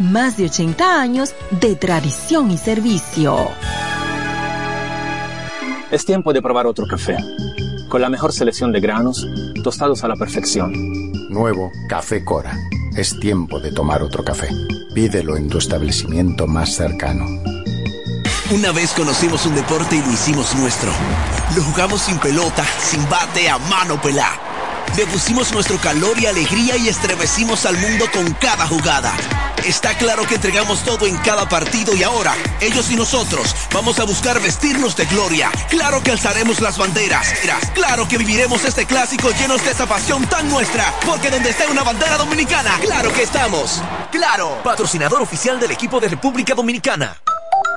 más de 80 años de tradición y servicio. Es tiempo de probar otro café. Con la mejor selección de granos, tostados a la perfección. Nuevo Café Cora. Es tiempo de tomar otro café. Pídelo en tu establecimiento más cercano. Una vez conocimos un deporte y lo hicimos nuestro. Lo jugamos sin pelota, sin bate, a mano pelá. Le pusimos nuestro calor y alegría y estremecimos al mundo con cada jugada. Está claro que entregamos todo en cada partido y ahora, ellos y nosotros, vamos a buscar vestirnos de gloria. Claro que alzaremos las banderas. Claro que viviremos este clásico llenos de esa pasión tan nuestra. Porque donde esté una bandera dominicana, claro que estamos. Claro, patrocinador oficial del equipo de República Dominicana.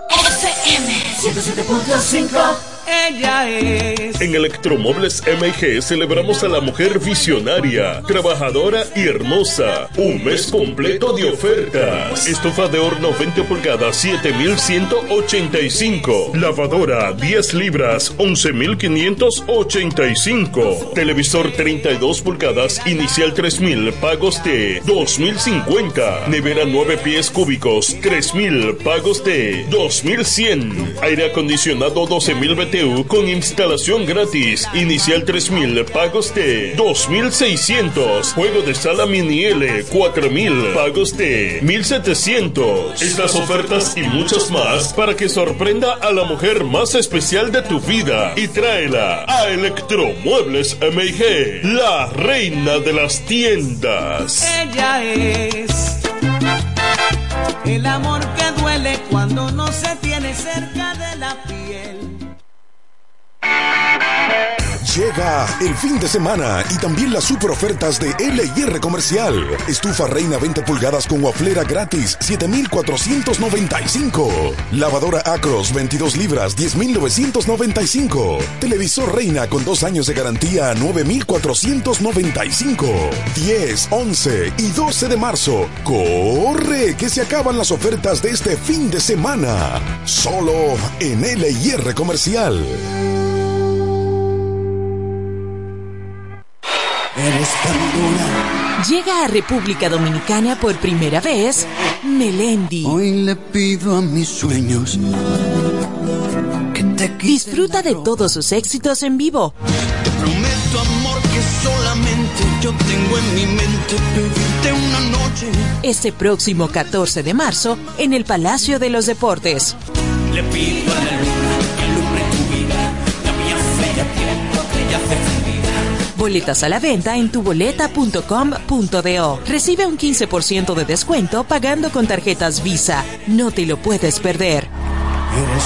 FM 107.5 Ella es En Electromuebles MG celebramos a la mujer visionaria, trabajadora y hermosa. Un mes completo de ofertas. Estufa de horno 20 pulgadas, 7185. Lavadora 10 libras, 11585. Televisor 32 pulgadas, inicial 3000, pagos de 2050. Nevera 9 pies cúbicos, 3000, pagos de 2100. Aire acondicionado 12000 Con instalación gratis. Inicial 3000, pagos de 2600. Juego de sala mini L 4000, pagos de 1700. Estas ofertas y muchas más para que sorprenda a la mujer más especial de tu vida y tráela a Electromuebles MG, la reina de las tiendas. Ella es el amor que duele cuando no se tiene cerca de la piel. Llega el fin de semana y también las super ofertas de LIR Comercial. Estufa Reina 20 pulgadas con waflera gratis, 7,495. Lavadora Acros 22 libras, 10,995. Televisor Reina con dos años de garantía, 9,495. 10, 11 y 12 de marzo. ¡Corre! Que se acaban las ofertas de este fin de semana. Solo en LIR Comercial. Eres tan dura. Llega a República Dominicana por primera vez Melendi. Hoy le pido a mis sueños que te Disfruta de todos sus éxitos en vivo. prometo amor que solamente yo tengo en mi mente pedirte una noche. Este próximo 14 de marzo en el Palacio de los Deportes. Le pido a la luna Boletas a la venta en tuboleta.com.do. Recibe un 15% de descuento pagando con tarjetas Visa. No te lo puedes perder. Eres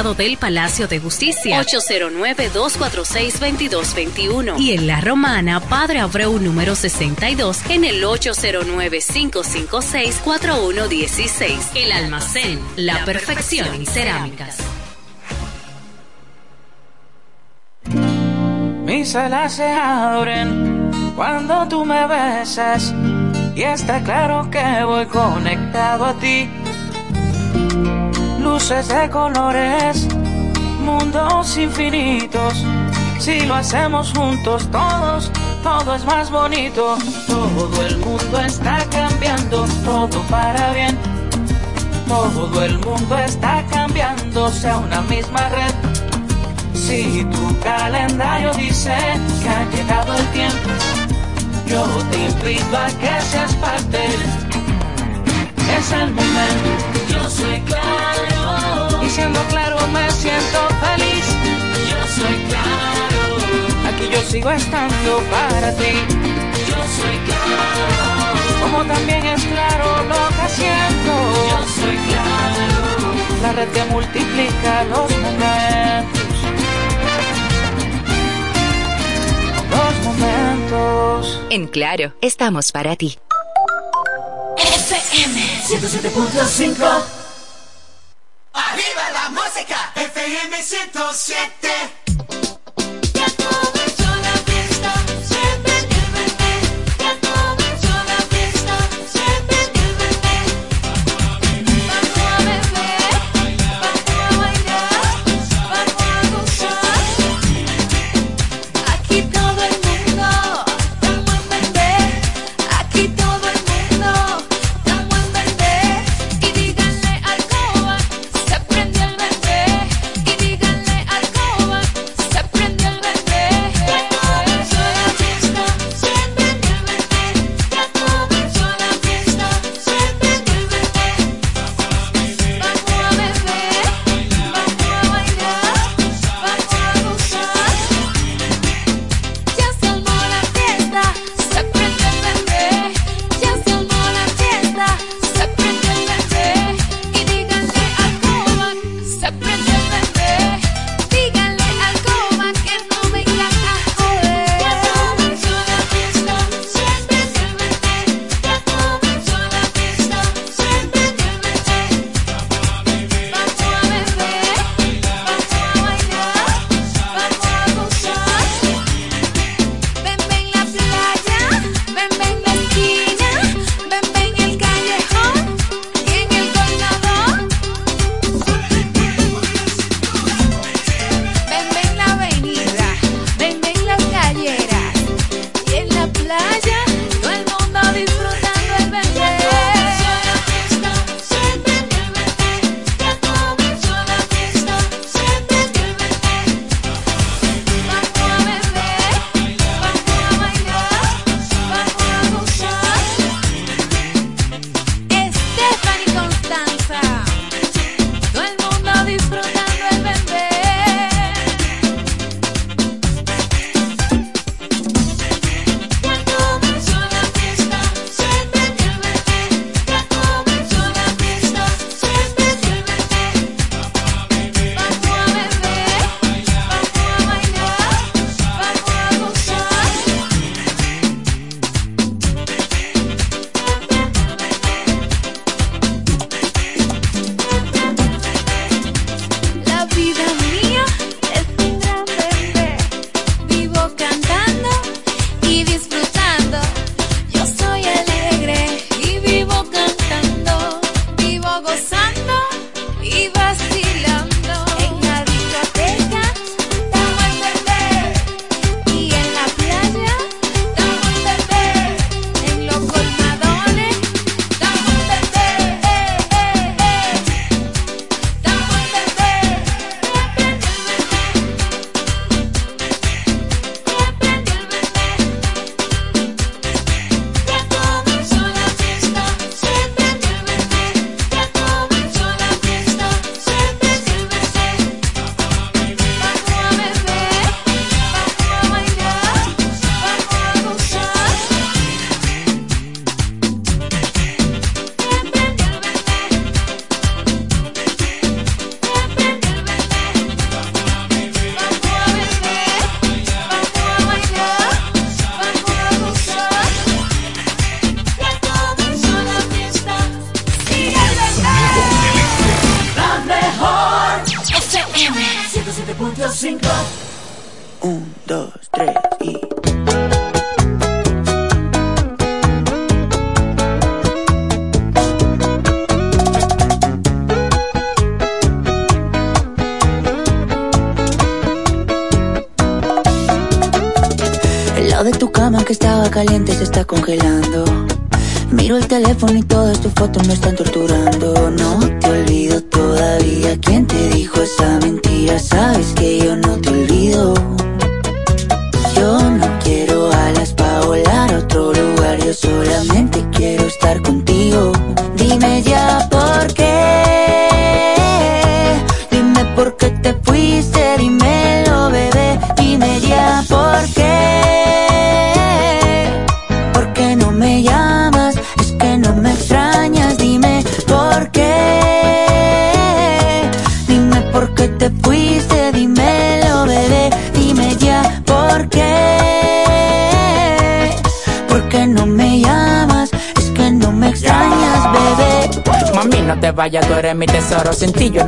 del Palacio de Justicia. 809-246-2221. Y en La Romana, Padre Abreu, número 62, en el 809-556-4116. El almacén, la perfección en cerámicas. Mis alas se abren cuando tú me besas y está claro que voy conectado a ti. Luces de colores, mundos infinitos. Si lo hacemos juntos todos, todo es más bonito. Todo el mundo está cambiando, todo para bien. Todo el mundo está cambiando, sea una misma red. Si tu calendario dice que ha llegado el tiempo, yo te invito a que seas parte. Es el momento. Yo soy claro. Siendo claro me siento feliz. Yo soy claro. Aquí yo sigo estando para ti. Yo soy claro. Como también es claro lo que siento. Yo soy claro. La red que multiplica los momentos. Los momentos. En Claro, estamos para ti. FM 107.5 Arriba la música. FM 107.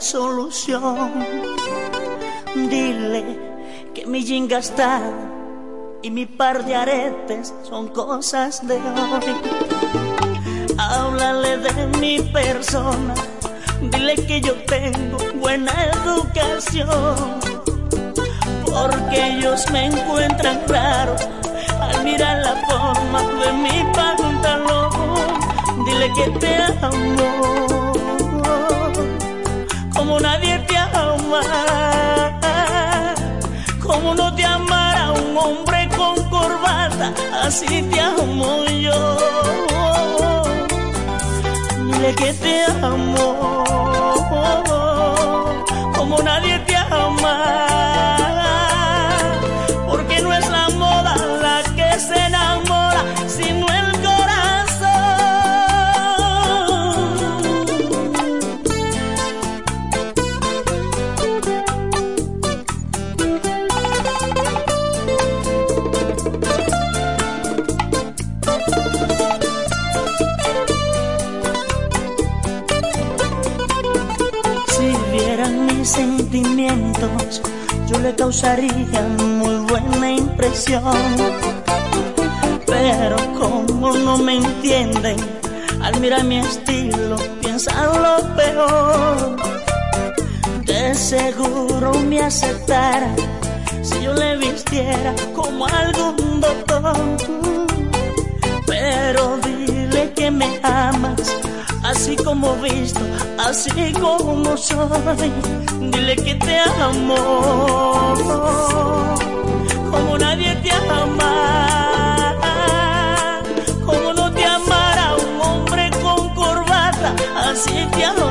Solución. Dile que mi jinga está y mi par de aretes son cosas de hoy. Háblale de mi persona, dile que yo tengo buena educación. Porque ellos me encuentran raro al mirar la forma de mi pantalón. Dile que te amo como nadie te ama, como no te amara un hombre con corbata, así te amo yo. Dile que te amo, como nadie te ama. Yo le causaría muy buena impresión. Pero como no me entienden, al mirar mi estilo piensan lo peor. De seguro me aceptara si yo le vistiera como algún doctor. Pero dile que me amas, así como visto, así como soy. Dile que te amo, como nadie te ama. Como no te amara un hombre con corbata, así te amo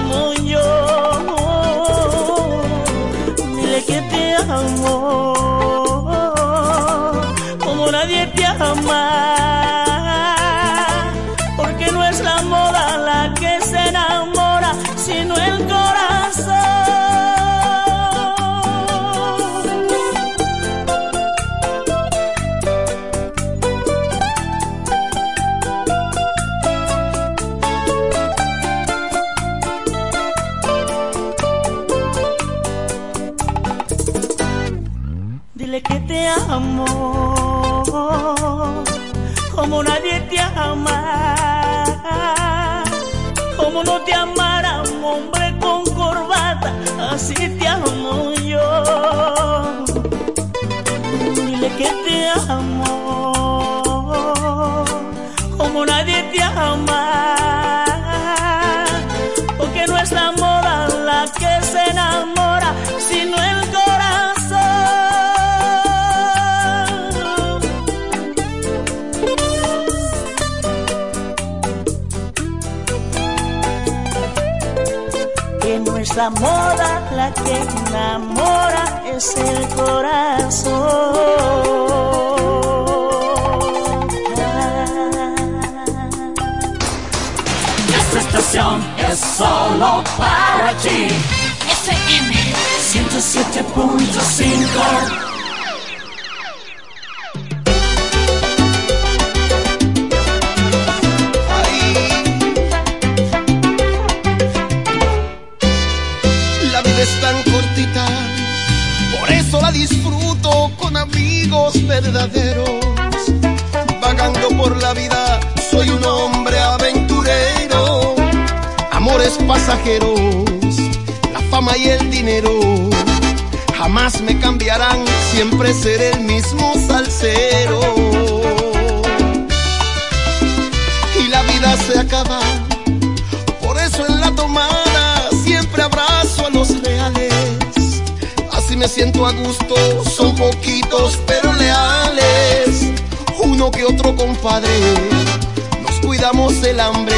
es la moda la que enamora, es el corazón. Esta estación es solo para ti. FM 107.5 amigos verdaderos. Vagando por la vida, soy un hombre aventurero. Amores pasajeros, la fama y el dinero. Jamás me cambiarán, siempre seré el mismo salsero. Y la vida se acaba, por eso en la tomada siempre abrazo a los reales. Así me siento a gusto, son poquitos. Que otro compadre, nos cuidamos del hambre.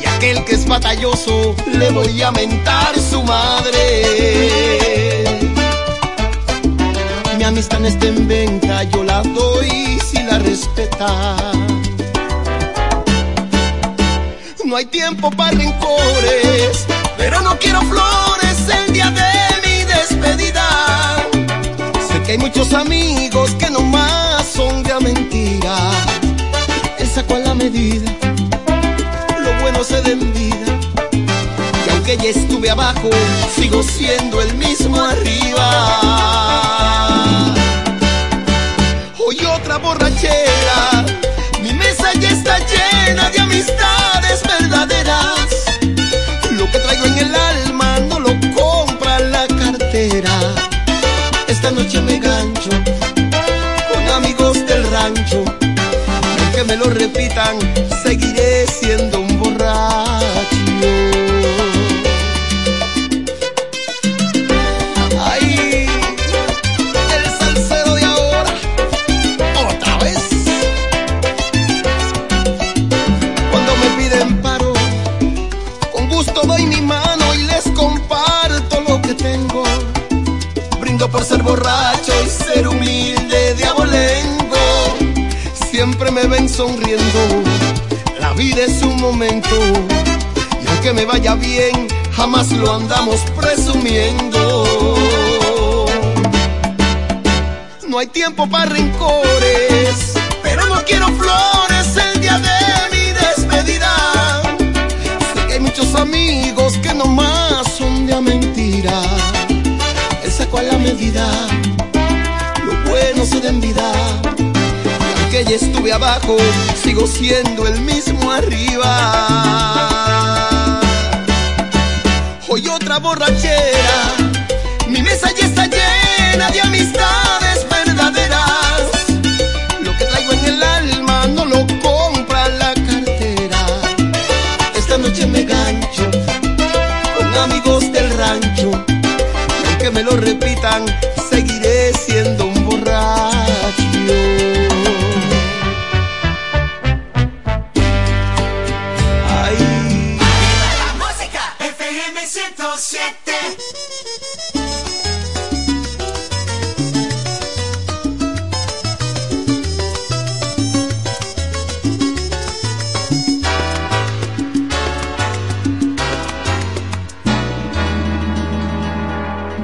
Y aquel que es batalloso, le voy a mentar su madre. Mi amistad no está en venta, yo la doy si la respeta. No hay tiempo para rencores, pero no quiero flores el día de mi despedida. Sé que hay muchos amigos que nomás son mentira. Él sacó a la medida, lo bueno se da en vida. Y aunque ya estuve abajo, sigo siendo el mismo arriba. Hoy otra borrachera, mi mesa ya está llena de amistades verdaderas. Lo que traigo en el alma no lo compra la cartera. Esta noche me gancho rancho. Aunque me lo repitan, seguiré siendo un borracho. Sonriendo, la vida es un momento. Y aunque me vaya bien, jamás lo andamos presumiendo. No hay tiempo para rencores, pero no quiero flores el día de mi despedida. Sé que hay muchos amigos que nomás son de mentira. Él saco a la medida, lo bueno se da en vida. Aunque ya estuve abajo, sigo siendo el mismo arriba. Hoy otra borrachera, mi mesa ya está llena de amistades verdaderas. Lo que traigo en el alma no lo compra la cartera. Esta noche me gancho con amigos del rancho. Y aunque me lo repitan,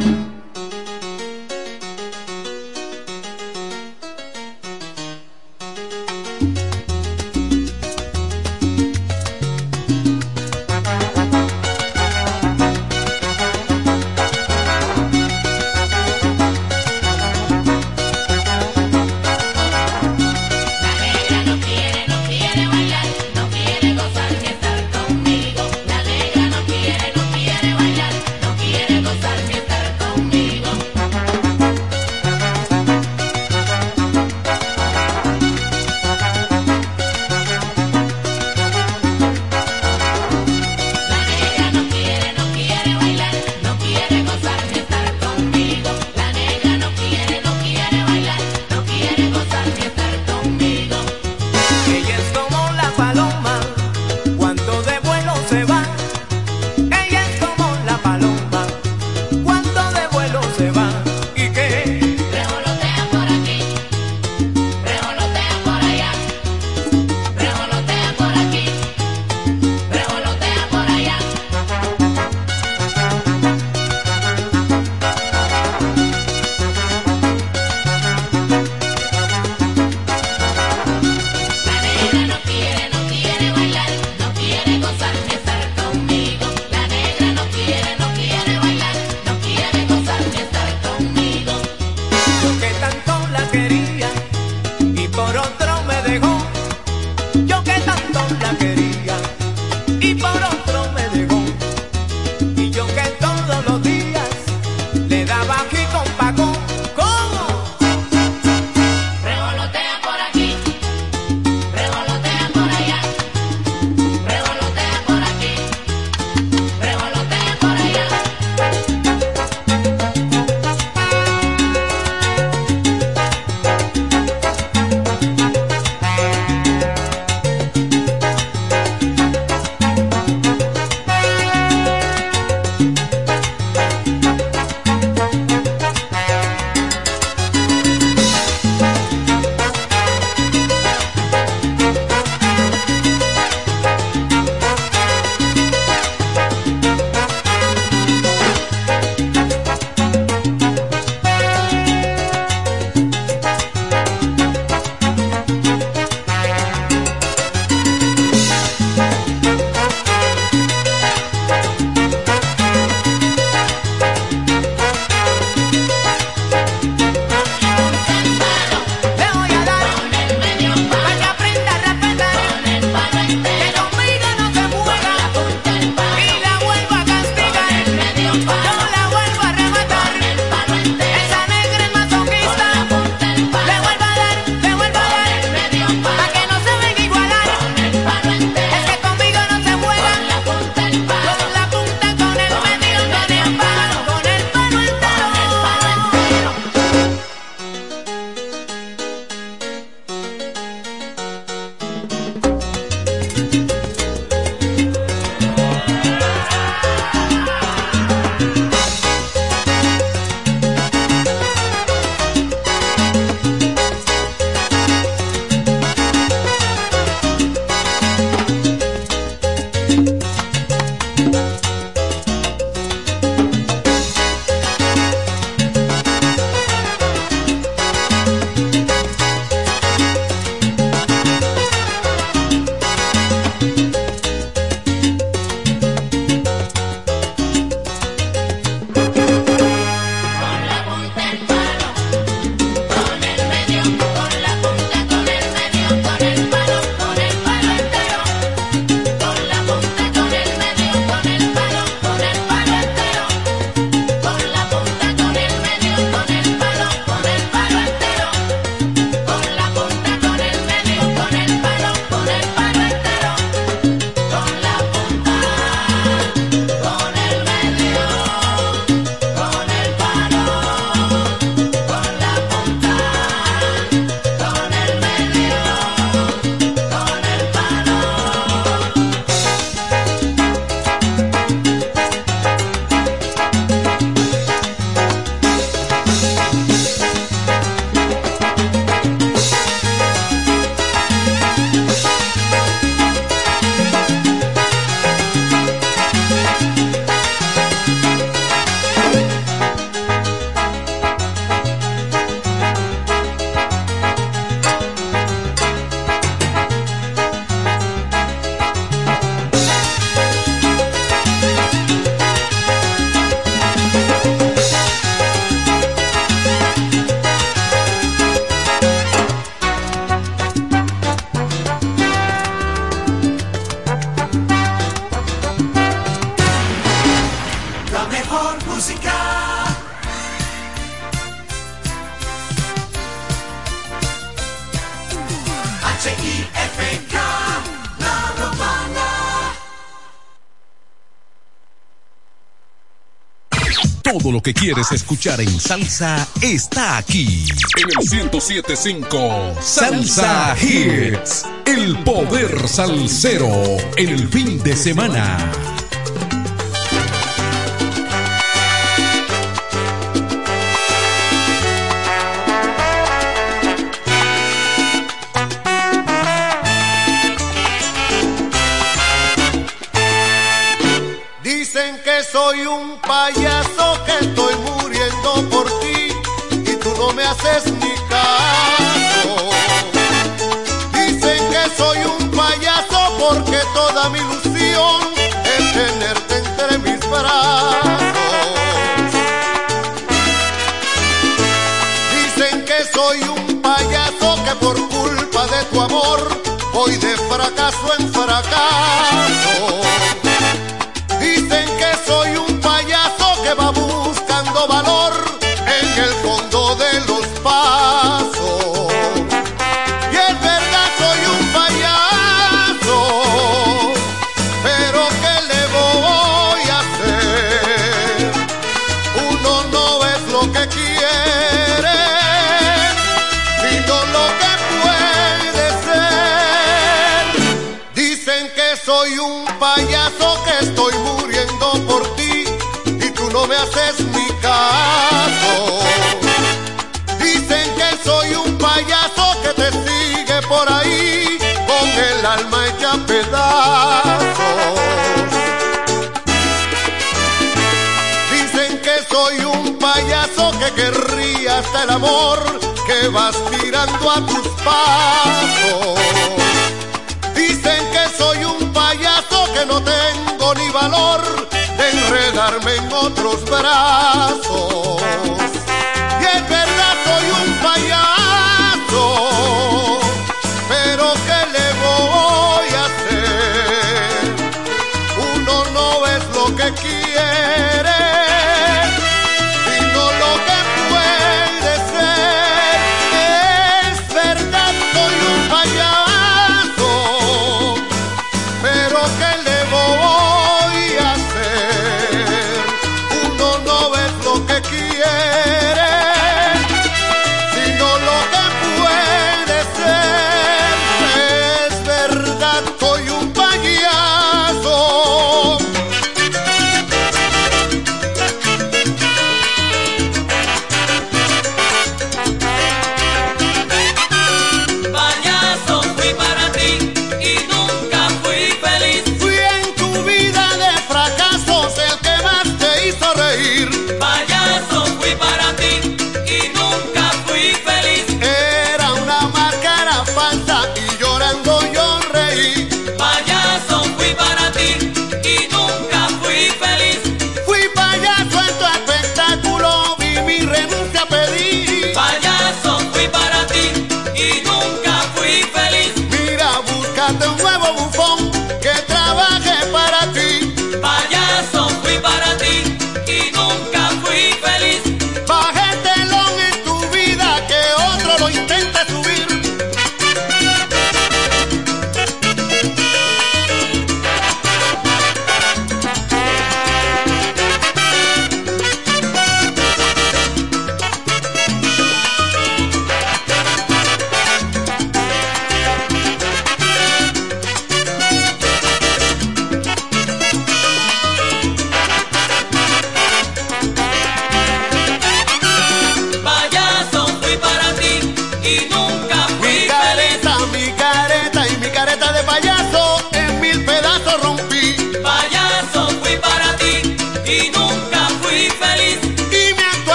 colección de Lo que quieres escuchar en salsa está aquí. En el 107.5 Salsa Hits. El poder salsero. El fin de semana. fracaso en fracaso. querría hasta el amor que vas tirando a tus pasos. Dicen que soy un payaso que no tengo ni valor de enredarme en otros brazos. Y es verdad, soy un payaso